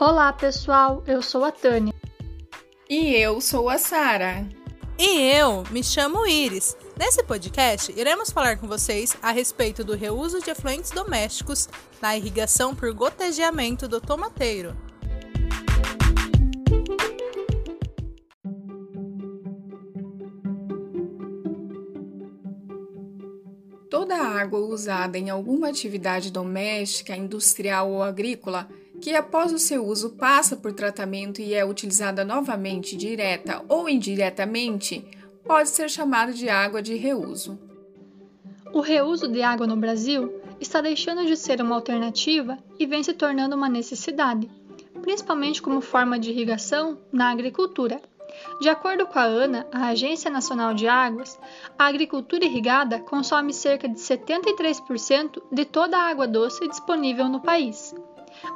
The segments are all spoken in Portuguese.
Olá, pessoal. Eu sou a Tânia. E eu sou a Sara. E eu me chamo Iris. Nesse podcast, iremos falar com vocês a respeito do reuso de efluentes domésticos na irrigação por gotejeamento do tomateiro. Toda a água usada em alguma atividade doméstica, industrial ou agrícola que após o seu uso passa por tratamento e é utilizada novamente direta ou indiretamente, pode ser chamada de água de reuso. O reuso de água no Brasil está deixando de ser uma alternativa e vem se tornando uma necessidade, principalmente como forma de irrigação na agricultura. De acordo com a ANA, a Agência Nacional de Águas, a agricultura irrigada consome cerca de 73% de toda a água doce disponível no país.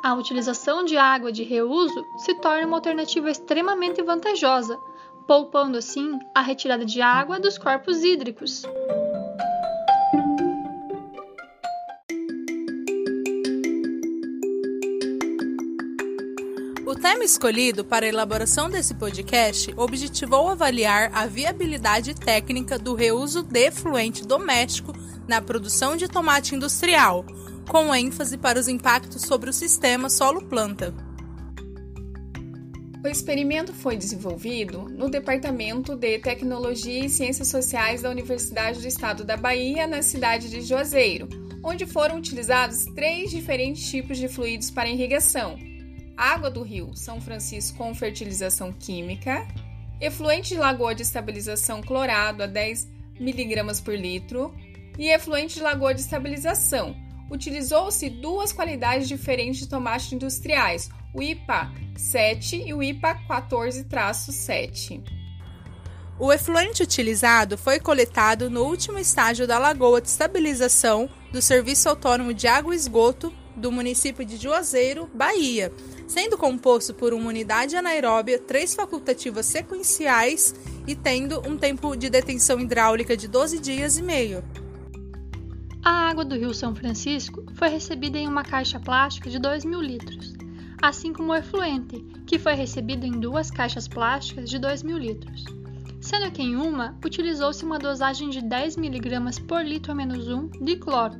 A utilização de água de reuso se torna uma alternativa extremamente vantajosa, poupando assim a retirada de água dos corpos hídricos. O tema escolhido para a elaboração desse podcast objetivou avaliar a viabilidade técnica do reuso de efluente doméstico na produção de tomate industrial, com ênfase para os impactos sobre o sistema solo-planta. O experimento foi desenvolvido no Departamento de Tecnologia e Ciências Sociais da Universidade do Estado da Bahia, na cidade de Juazeiro, onde foram utilizados três diferentes tipos de fluidos para irrigação: água do rio São Francisco com fertilização química, efluente de lagoa de estabilização clorado a 10 mg por litro e efluente de lagoa de estabilização. Utilizou-se duas qualidades diferentes de tomates industriais, o IPA 7 e o IPA 14-7. O efluente utilizado foi coletado no último estágio da lagoa de estabilização do Serviço Autônomo de Água e Esgoto do município de Juazeiro, Bahia, sendo composto por uma unidade anaeróbia, três facultativas sequenciais e tendo um tempo de detenção hidráulica de 12 dias e meio. A água do Rio São Francisco foi recebida em uma caixa plástica de 2 mil litros, assim como o efluente, que foi recebido em duas caixas plásticas de 2 mil litros, sendo que em uma utilizou-se uma dosagem de 10 mg por litro menos 1 de cloro.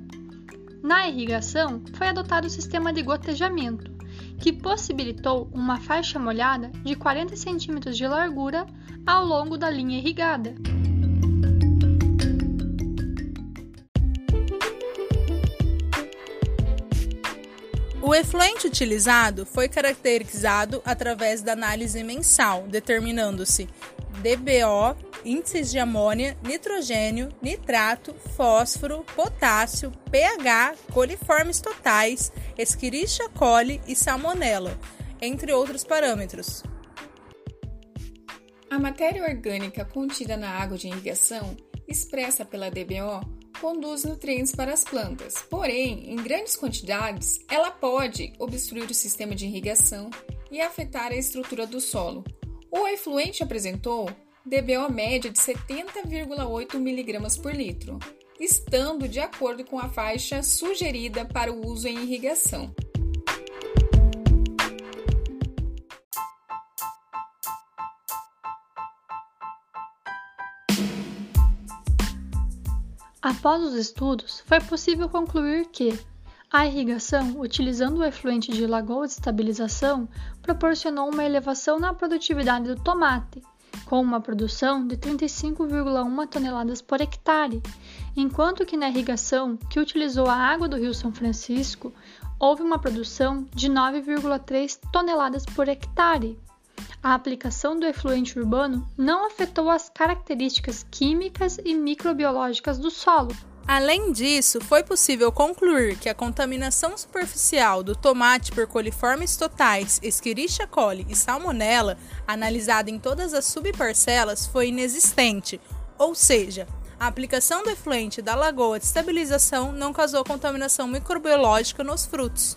Na irrigação, foi adotado o sistema de gotejamento, que possibilitou uma faixa molhada de 40 cm de largura ao longo da linha irrigada. O efluente utilizado foi caracterizado através da análise mensal, determinando-se DBO, índices de amônia, nitrogênio, nitrato, fósforo, potássio, pH, coliformes totais, Escherichia coli e Salmonella, entre outros parâmetros. A matéria orgânica contida na água de irrigação, expressa pela DBO, conduz nutrientes para as plantas. Porém, em grandes quantidades, ela pode obstruir o sistema de irrigação e afetar a estrutura do solo. O efluente apresentou DBO média de 70,8 mg por litro estando de acordo com a faixa sugerida para o uso em irrigação. Após os estudos, foi possível concluir que a irrigação, utilizando o efluente de lagoa de estabilização, proporcionou uma elevação na produtividade do tomate, com uma produção de 35,1 toneladas por hectare, enquanto que na irrigação, que utilizou a água do Rio São Francisco, houve uma produção de 9,3 toneladas por hectare. A aplicação do efluente urbano não afetou as características químicas e microbiológicas do solo, Além disso, foi possível concluir que a contaminação superficial do tomate por coliformes totais, Escherichia coli e Salmonella, analisada em todas as subparcelas, foi inexistente, ou seja, a aplicação do efluente da lagoa de estabilização não causou contaminação microbiológica nos frutos.